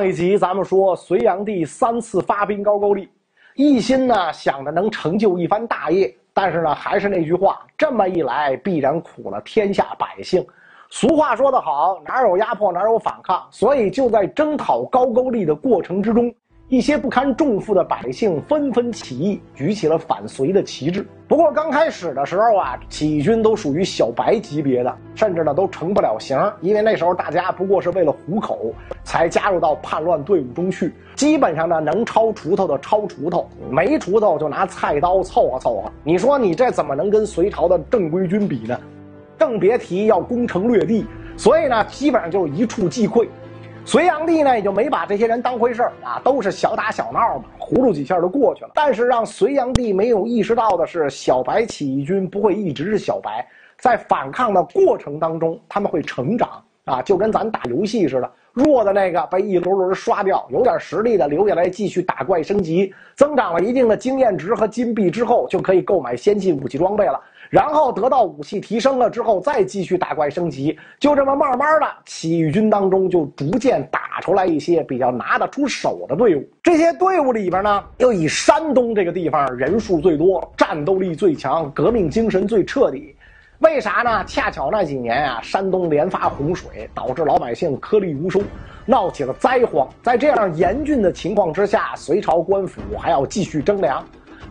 上一集咱们说，隋炀帝三次发兵高句丽，一心呢想着能成就一番大业，但是呢还是那句话，这么一来必然苦了天下百姓。俗话说得好，哪有压迫哪有反抗，所以就在征讨高句丽的过程之中。一些不堪重负的百姓纷纷起义，举起了反隋的旗帜。不过刚开始的时候啊，起义军都属于小白级别的，甚至呢都成不了型，因为那时候大家不过是为了糊口才加入到叛乱队伍中去。基本上呢，能抄锄头的抄锄头，没锄头就拿菜刀凑合凑合。你说你这怎么能跟隋朝的正规军比呢？更别提要攻城略地。所以呢，基本上就是一触即溃。隋炀帝呢也就没把这些人当回事儿啊，都是小打小闹嘛，糊弄几下就过去了。但是让隋炀帝没有意识到的是，小白起义军不会一直是小白，在反抗的过程当中，他们会成长啊，就跟咱打游戏似的，弱的那个被一轮轮刷掉，有点实力的留下来继续打怪升级，增长了一定的经验值和金币之后，就可以购买先进武器装备了。然后得到武器提升了之后，再继续打怪升级，就这么慢慢的，起义军当中就逐渐打出来一些比较拿得出手的队伍。这些队伍里边呢，又以山东这个地方人数最多，战斗力最强，革命精神最彻底。为啥呢？恰巧那几年啊，山东连发洪水，导致老百姓颗粒无收，闹起了灾荒。在这样严峻的情况之下，隋朝官府还要继续征粮。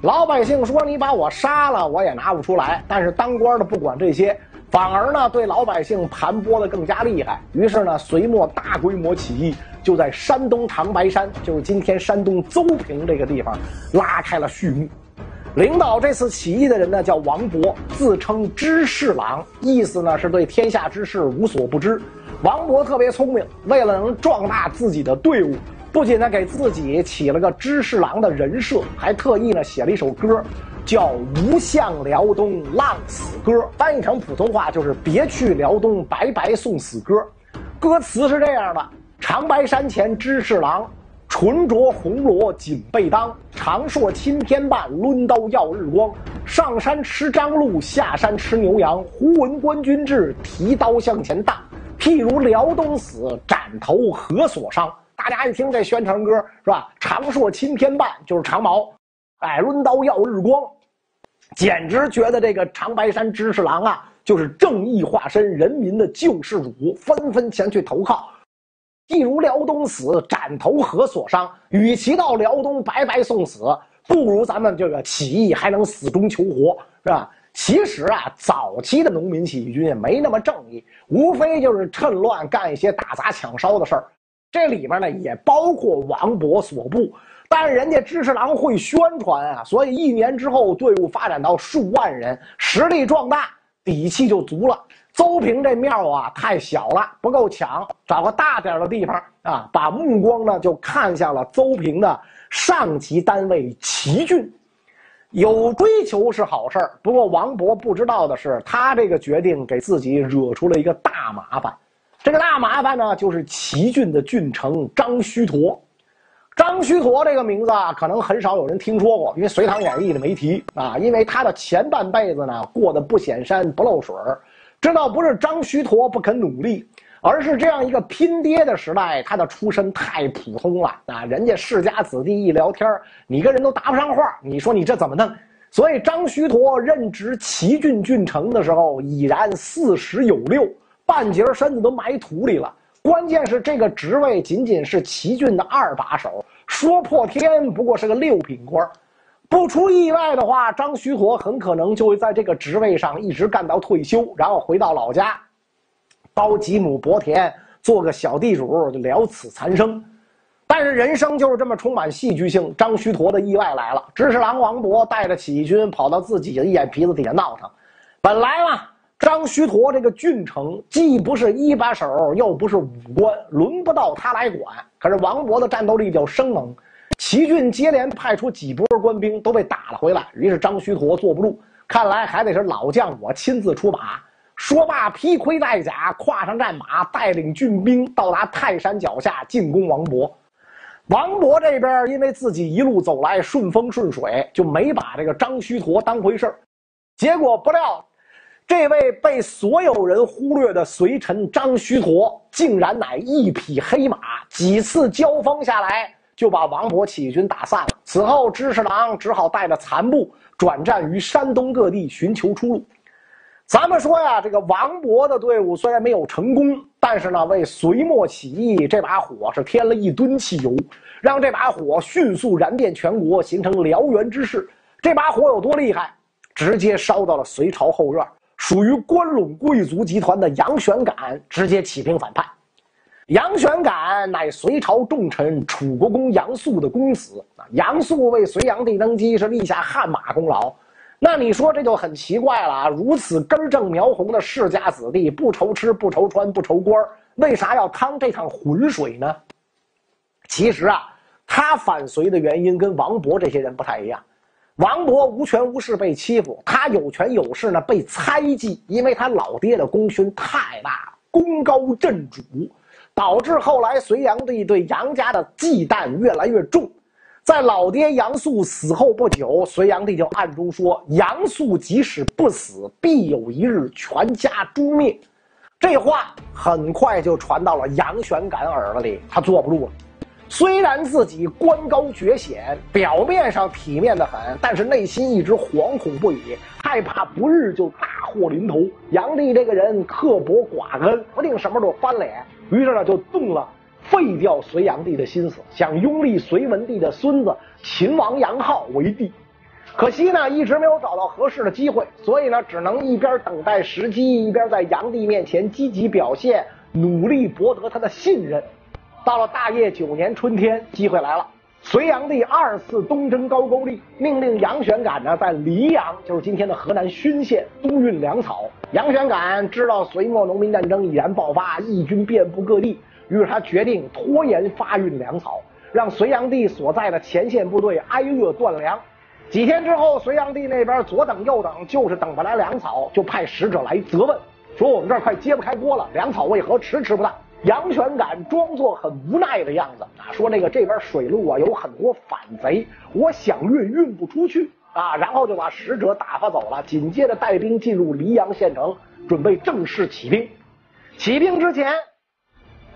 老百姓说：“你把我杀了，我也拿不出来。”但是当官的不管这些，反而呢对老百姓盘剥的更加厉害。于是呢，隋末大规模起义就在山东长白山，就是今天山东邹平这个地方拉开了序幕。领导这次起义的人呢叫王勃，自称知侍郎，意思呢是对天下之事无所不知。王勃特别聪明，为了能壮大自己的队伍。不仅呢给自己起了个知侍郎的人设，还特意呢写了一首歌，叫《无向辽东浪死歌》，翻译成普通话就是“别去辽东白白送死歌”。歌词是这样的：长白山前知侍郎，纯着红罗锦被当，长槊钦天半，抡刀耀日光。上山吃张鹿，下山吃牛羊。忽闻官军至，提刀向前荡。譬如辽东死，斩头何所伤？大家一听这宣传歌是吧？长槊钦天半就是长矛，哎，抡刀耀日光，简直觉得这个长白山知侍郎啊，就是正义化身，人民的救世主，纷纷前去投靠。譬如辽东死，斩头何所伤？与其到辽东白白送死，不如咱们这个起义还能死中求活，是吧？其实啊，早期的农民起义军也没那么正义，无非就是趁乱干一些打砸抢烧的事儿。这里面呢也包括王勃所部，但是人家知侍郎会宣传啊，所以一年之后队伍发展到数万人，实力壮大，底气就足了。邹平这庙啊太小了，不够抢，找个大点的地方啊，把目光呢就看向了邹平的上级单位齐郡。有追求是好事，不过王勃不知道的是，他这个决定给自己惹出了一个大麻烦。这个大麻烦呢，就是齐郡的郡城张须陀。张须陀这个名字啊，可能很少有人听说过，因为《隋唐演义》里没提啊。因为他的前半辈子呢，过得不显山不露水这倒不是张须陀不肯努力，而是这样一个拼爹的时代，他的出身太普通了啊。人家世家子弟一聊天你跟人都搭不上话，你说你这怎么弄？所以张须陀任职齐郡郡城的时候，已然四十有六。半截身子都埋土里了。关键是这个职位仅仅是齐郡的二把手，说破天不过是个六品官。不出意外的话，张须陀很可能就会在这个职位上一直干到退休，然后回到老家，包几亩薄田，做个小地主，就了此残生。但是人生就是这么充满戏剧性。张须陀的意外来了，知事郎王勃带着起义军跑到自己的眼皮子底下闹腾。本来嘛。张须陀这个郡城既不是一把手，又不是武官，轮不到他来管。可是王勃的战斗力比较生猛，齐郡接连派出几波官兵都被打了回来。于是张须陀坐不住，看来还得是老将我亲自出马。说罢，披盔戴甲，跨上战马，带领军兵到达泰山脚下进攻王勃。王勃这边因为自己一路走来顺风顺水，就没把这个张须陀当回事儿。结果不料。这位被所有人忽略的隋臣张须陀，竟然乃一匹黑马，几次交锋下来，就把王勃起义军打散了。此后，知世郎只好带着残部转战于山东各地，寻求出路。咱们说呀，这个王勃的队伍虽然没有成功，但是呢，为隋末起义这把火是添了一吨汽油，让这把火迅速燃遍全国，形成燎原之势。这把火有多厉害？直接烧到了隋朝后院，属于关陇贵族集团的杨玄感直接起兵反叛。杨玄感乃隋朝重臣楚国公杨素的公子啊，杨素为隋炀帝登基是立下汗马功劳。那你说这就很奇怪了啊！如此根正苗红的世家子弟，不愁吃不愁穿不愁官为啥要趟这趟浑水呢？其实啊，他反隋的原因跟王勃这些人不太一样。王勃无权无势被欺负，他有权有势呢被猜忌，因为他老爹的功勋太大，功高震主，导致后来隋炀帝对杨家的忌惮越来越重。在老爹杨素死后不久，隋炀帝就暗中说：“杨素即使不死，必有一日全家诛灭。”这话很快就传到了杨玄感耳朵里，他坐不住了。虽然自己官高爵显，表面上体面的很，但是内心一直惶恐不已，害怕不日就大祸临头。杨帝这个人刻薄寡恩，不定什么时候翻脸，于是呢就动了。废掉隋炀帝的心思，想拥立隋文帝的孙子秦王杨浩为帝，可惜呢一直没有找到合适的机会，所以呢只能一边等待时机，一边在炀帝面前积极表现，努力博得他的信任。到了大业九年春天，机会来了，隋炀帝二次东征高句丽，命令杨玄感呢在黎阳，就是今天的河南浚县督运粮草。杨玄感知道隋末农民战争已然爆发，义军遍布各地。于是他决定拖延发运粮草，让隋炀帝所在的前线部队挨饿断粮。几天之后，隋炀帝那边左等右等，就是等不来粮草，就派使者来责问，说我们这儿快揭不开锅了，粮草为何迟迟不到？杨玄感装作很无奈的样子啊，说那个这边水路啊有很多反贼，我想运运不出去啊，然后就把使者打发走了。紧接着带兵进入黎阳县城，准备正式起兵。起兵之前。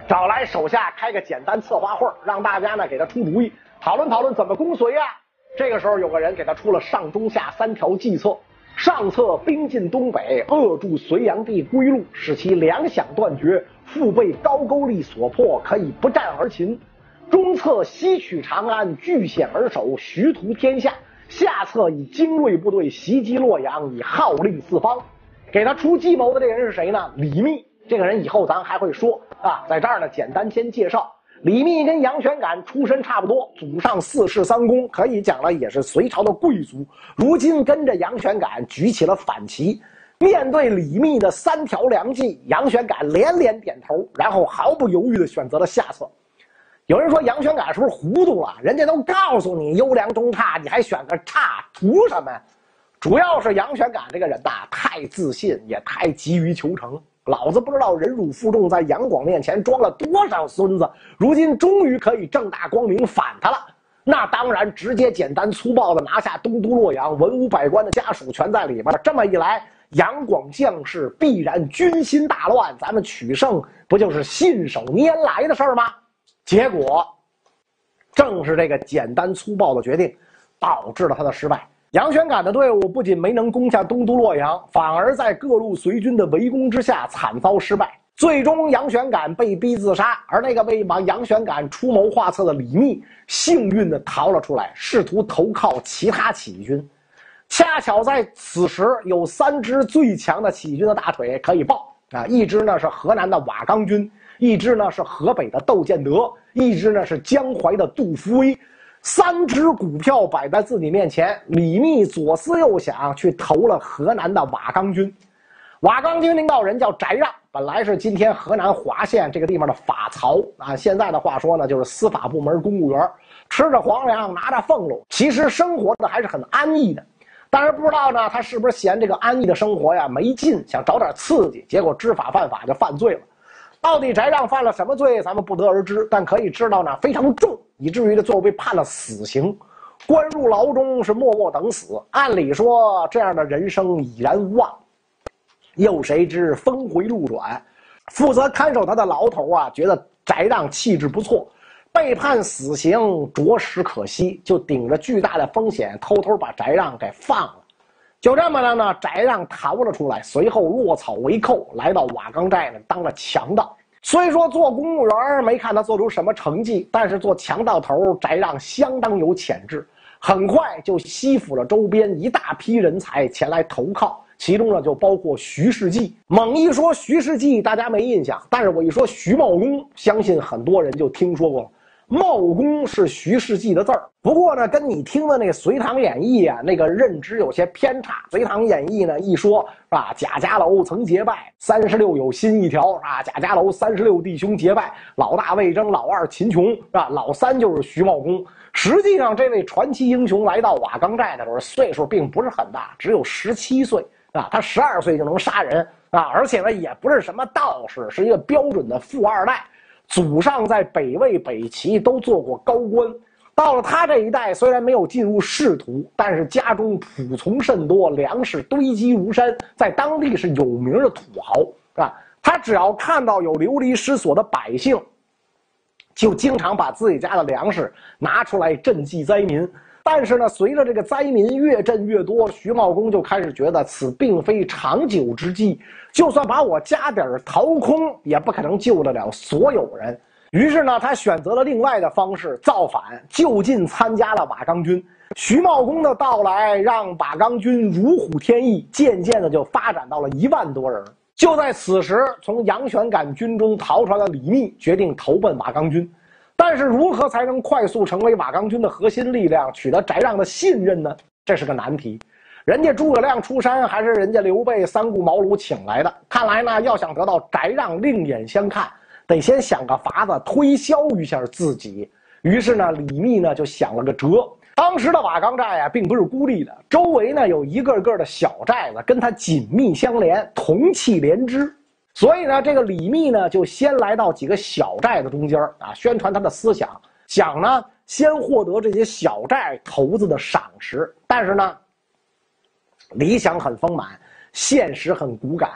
找来手下开个简单策划会让大家呢给他出主意，讨论讨论怎么攻隋啊。这个时候有个人给他出了上中下三条计策：上策兵进东北，扼住隋炀帝归路，使其粮饷断绝，腹背高句丽所迫，可以不战而擒；中策西取长安，据险而守，徐图天下；下策以精锐部队袭击洛阳，以号令四方。给他出计谋的这个人是谁呢？李密。这个人以后咱还会说啊，在这儿呢，简单先介绍。李密跟杨玄感出身差不多，祖上四世三公，可以讲了也是隋朝的贵族。如今跟着杨玄感举起了反旗。面对李密的三条良计，杨玄感连连点头，然后毫不犹豫地选择了下策。有人说杨玄感是不是糊涂了？人家都告诉你优良中差，你还选个差，图什么？主要是杨玄感这个人呐，太自信，也太急于求成。老子不知道忍辱负重，在杨广面前装了多少孙子，如今终于可以正大光明反他了。那当然，直接简单粗暴的拿下东都洛阳，文武百官的家属全在里边。这么一来，杨广将士必然军心大乱，咱们取胜不就是信手拈来的事儿吗？结果，正是这个简单粗暴的决定，导致了他的失败。杨玄感的队伍不仅没能攻下东都洛阳，反而在各路隋军的围攻之下惨遭失败。最终，杨玄感被逼自杀，而那个为帮杨玄感出谋划策的李密幸运地逃了出来，试图投靠其他起义军。恰巧在此时，有三支最强的起义军的大腿可以抱啊！一支呢是河南的瓦岗军，一支呢是河北的窦建德，一支呢是江淮的杜伏威。三只股票摆在自己面前，李密左思右想，去投了河南的瓦岗军。瓦岗军领导人叫翟让，本来是今天河南滑县这个地方的法曹啊，现在的话说呢，就是司法部门公务员，吃着皇粮，拿着俸禄，其实生活的还是很安逸的。但是不知道呢，他是不是嫌这个安逸的生活呀没劲，想找点刺激，结果知法犯法就犯罪了。到底翟让犯了什么罪，咱们不得而知，但可以知道呢，非常重。以至于呢，最后被判了死刑，关入牢中是默默等死。按理说，这样的人生已然无望。又谁知峰回路转，负责看守他的牢头啊，觉得翟让气质不错，被判死刑着实可惜，就顶着巨大的风险，偷偷把翟让给放了。就这么着呢，翟让逃了出来，随后落草为寇，来到瓦岗寨呢，当了强盗。虽说做公务员没看他做出什么成绩，但是做强盗头，翟让相当有潜质，很快就吸附了周边一大批人才前来投靠，其中呢就包括徐世绩。猛一说徐世绩，大家没印象，但是我一说徐茂公，相信很多人就听说过了。茂公是徐世绩的字儿，不过呢，跟你听的那《隋唐演义》啊，那个认知有些偏差。《隋唐演义》呢，一说是吧，贾家楼曾结拜，三十六有新一条啊，贾家楼三十六弟兄结拜，老大魏征，老二秦琼是吧？老三就是徐茂公。实际上，这位传奇英雄来到瓦岗寨的时候，岁数并不是很大，只有十七岁啊。他十二岁就能杀人啊，而且呢，也不是什么道士，是一个标准的富二代。祖上在北魏、北齐都做过高官，到了他这一代，虽然没有进入仕途，但是家中仆从甚多，粮食堆积如山，在当地是有名的土豪，是吧？他只要看到有流离失所的百姓，就经常把自己家的粮食拿出来赈济灾民。但是呢，随着这个灾民越赈越多，徐茂公就开始觉得此并非长久之计，就算把我家底儿掏空，也不可能救得了所有人。于是呢，他选择了另外的方式造反，就近参加了瓦岗军。徐茂公的到来让瓦岗军如虎添翼，渐渐的就发展到了一万多人。就在此时，从杨玄感军中逃出来的李密决定投奔瓦岗军。但是如何才能快速成为瓦岗军的核心力量，取得翟让的信任呢？这是个难题。人家诸葛亮出山，还是人家刘备三顾茅庐请来的？看来呢，要想得到翟让另眼相看，得先想个法子推销一下自己。于是呢，李密呢就想了个辙。当时的瓦岗寨啊，并不是孤立的，周围呢有一个个的小寨子跟他紧密相连，同气连枝。所以呢，这个李密呢，就先来到几个小寨子中间啊，宣传他的思想，想呢先获得这些小寨头子的赏识。但是呢，理想很丰满，现实很骨感。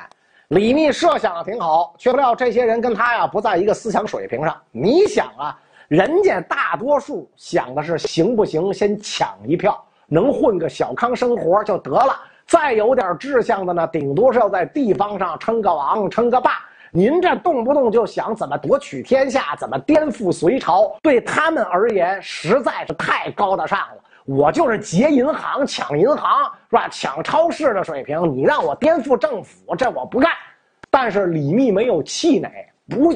李密设想的挺好，却不料这些人跟他呀不在一个思想水平上。你想啊，人家大多数想的是行不行，先抢一票，能混个小康生活就得了。再有点志向的呢，顶多是要在地方上称个王、称个霸。您这动不动就想怎么夺取天下，怎么颠覆隋朝，对他们而言实在是太高大上了。我就是劫银行、抢银行，是吧？抢超市的水平，你让我颠覆政府，这我不干。但是李密没有气馁，不，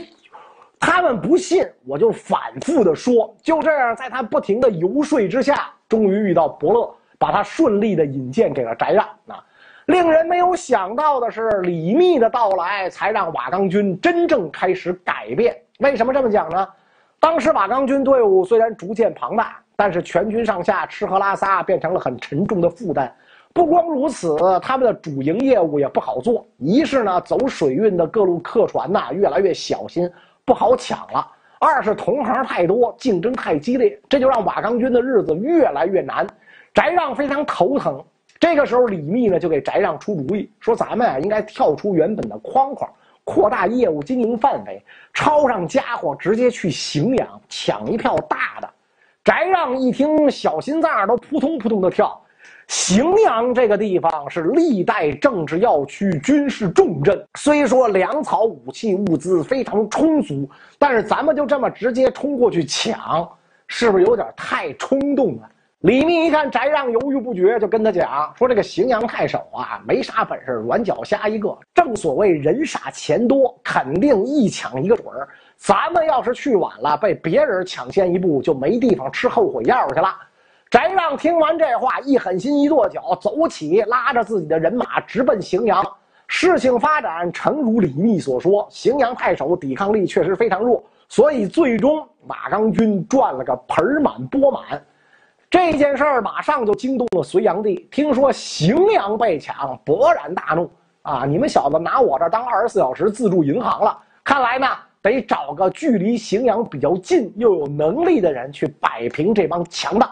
他们不信，我就反复的说。就这样，在他不停的游说之下，终于遇到伯乐。把他顺利的引荐给了翟让啊！令人没有想到的是，李密的到来才让瓦岗军真正开始改变。为什么这么讲呢？当时瓦岗军队伍虽然逐渐庞大，但是全军上下吃喝拉撒变成了很沉重的负担。不光如此，他们的主营业务也不好做。一是呢，走水运的各路客船呐越来越小心，不好抢了；二是同行太多，竞争太激烈，这就让瓦岗军的日子越来越难。翟让非常头疼，这个时候李密呢就给翟让出主意，说咱们啊应该跳出原本的框框，扩大业务经营范围，抄上家伙直接去荥阳抢一票大的。翟让一听，小心脏都扑通扑通的跳。荥阳这个地方是历代政治要区、军事重镇，虽说粮草、武器、物资非常充足，但是咱们就这么直接冲过去抢，是不是有点太冲动了？李密一看翟让犹豫不决，就跟他讲说：“这个荥阳太守啊，没啥本事，软脚虾一个。正所谓人傻钱多，肯定一抢一个准儿。咱们要是去晚了，被别人抢先一步，就没地方吃后悔药去了。”翟让听完这话，一狠心，一跺脚，走起，拉着自己的人马直奔荥阳。事情发展诚如李密所说，荥阳太守抵抗力确实非常弱，所以最终瓦岗军赚了个盆满钵满。这件事儿马上就惊动了隋炀帝，听说荥阳被抢，勃然大怒啊！你们小子拿我这当二十四小时自助银行了？看来呢，得找个距离荥阳比较近又有能力的人去摆平这帮强盗。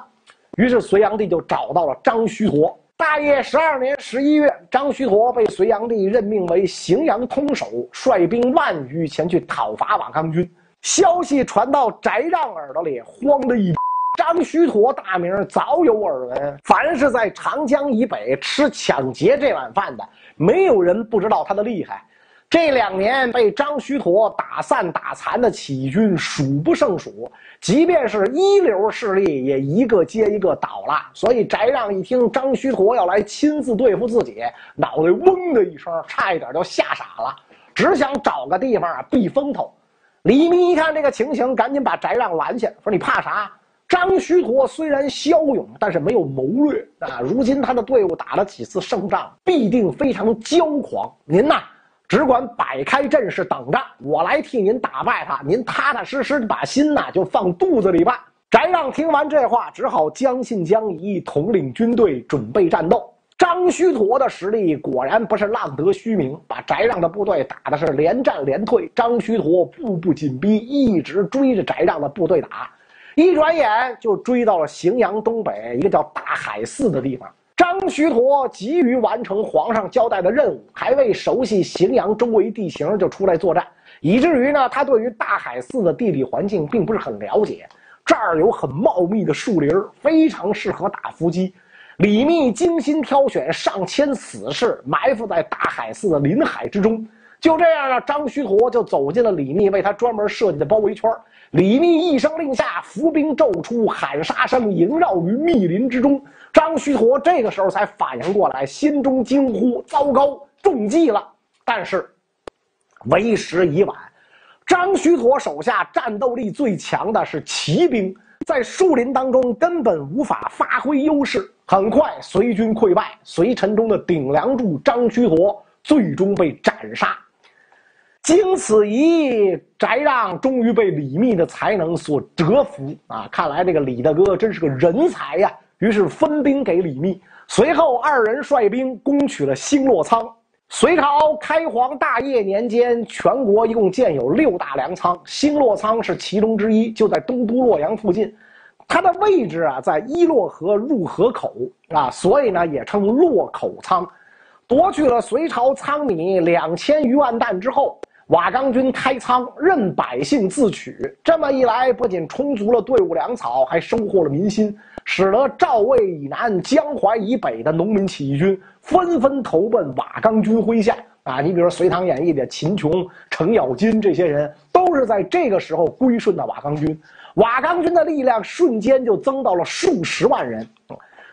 于是隋炀帝就找到了张须陀。大业十二年十一月，张须陀被隋炀帝任命为荥阳通守，率兵万余前去讨伐瓦岗军。消息传到翟让耳朵里，慌的一。张须陀大名早有耳闻，凡是在长江以北吃抢劫这碗饭的，没有人不知道他的厉害。这两年被张须陀打散打残的起义军数不胜数，即便是一流势力也一个接一个倒了。所以翟让一听张须陀要来亲自对付自己，脑袋嗡的一声，差一点就吓傻了，只想找个地方啊避风头。李密一看这个情形，赶紧把翟让拦下，说：“你怕啥？张须陀虽然骁勇，但是没有谋略啊。如今他的队伍打了几次胜仗，必定非常骄狂。您呐。”只管摆开阵势等着，我来替您打败他。您踏踏实实把心呐就放肚子里吧。翟让听完这话，只好将信将疑，统领军队准备战斗。张须陀的实力果然不是浪得虚名，把翟让的部队打的是连战连退。张须陀步步紧逼，一直追着翟让的部队打，一转眼就追到了荥阳东北一个叫大海寺的地方。张须陀急于完成皇上交代的任务，还未熟悉荥阳周围地形就出来作战，以至于呢，他对于大海寺的地理环境并不是很了解。这儿有很茂密的树林，非常适合打伏击。李密精心挑选上千死士，埋伏在大海寺的林海之中。就这样呢，张须陀就走进了李密为他专门设计的包围圈。李密一声令下，伏兵骤出，喊杀声萦绕于密林之中。张须陀这个时候才反应过来，心中惊呼：“糟糕，中计了！”但是为时已晚。张须陀手下战斗力最强的是骑兵，在树林当中根本无法发挥优势。很快，隋军溃败，隋臣中的顶梁柱张须陀最终被斩杀。经此一役，翟让终于被李密的才能所折服啊！看来这个李大哥真是个人才呀！于是分兵给李密。随后二人率兵攻取了新洛仓。隋朝开皇大业年间，全国一共建有六大粮仓，新洛仓是其中之一，就在东都洛阳附近。它的位置啊，在伊洛河入河口啊，所以呢也称洛口仓。夺去了隋朝仓米两千余万担之后。瓦岗军开仓，任百姓自取。这么一来，不仅充足了队伍粮草，还收获了民心，使得赵魏以南、江淮以北的农民起义军纷纷投奔瓦岗军麾下。啊，你比如说《隋唐演义》的秦琼、程咬金这些人，都是在这个时候归顺的瓦岗军。瓦岗军的力量瞬间就增到了数十万人。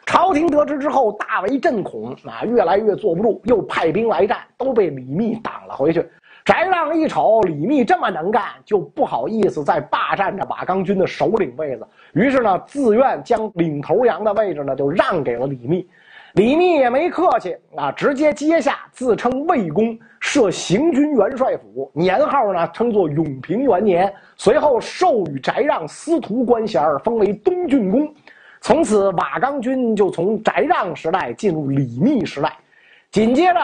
朝廷得知之后，大为震恐，啊，越来越坐不住，又派兵来战，都被李密挡了回去。翟让一瞅李密这么能干，就不好意思再霸占着瓦岗军的首领位子，于是呢，自愿将领头羊的位置呢就让给了李密。李密也没客气啊，直接接下，自称魏公，设行军元帅府，年号呢称作永平元年。随后授予翟让司徒官衔，封为东郡公。从此，瓦岗军就从翟让时代进入李密时代。紧接着。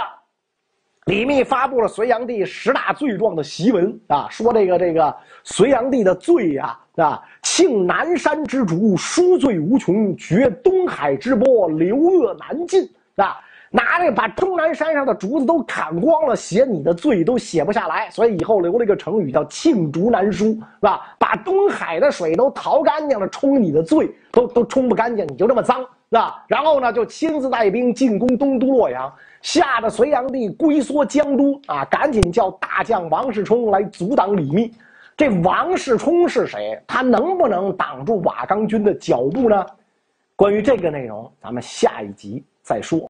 李密发布了隋炀帝十大罪状的檄文啊，说这个这个隋炀帝的罪呀啊，庆南山之竹，书罪无穷；绝东海之波，流恶难尽啊。拿这把终南山上的竹子都砍光了，写你的罪都写不下来，所以以后留了一个成语叫罄竹难书，是吧？把东海的水都淘干净了，冲你的罪都都冲不干净，你就这么脏，那？然后呢，就亲自带兵进攻东都洛阳。吓得隋炀帝龟缩江都啊，赶紧叫大将王世充来阻挡李密。这王世充是谁？他能不能挡住瓦岗军的脚步呢？关于这个内容，咱们下一集再说。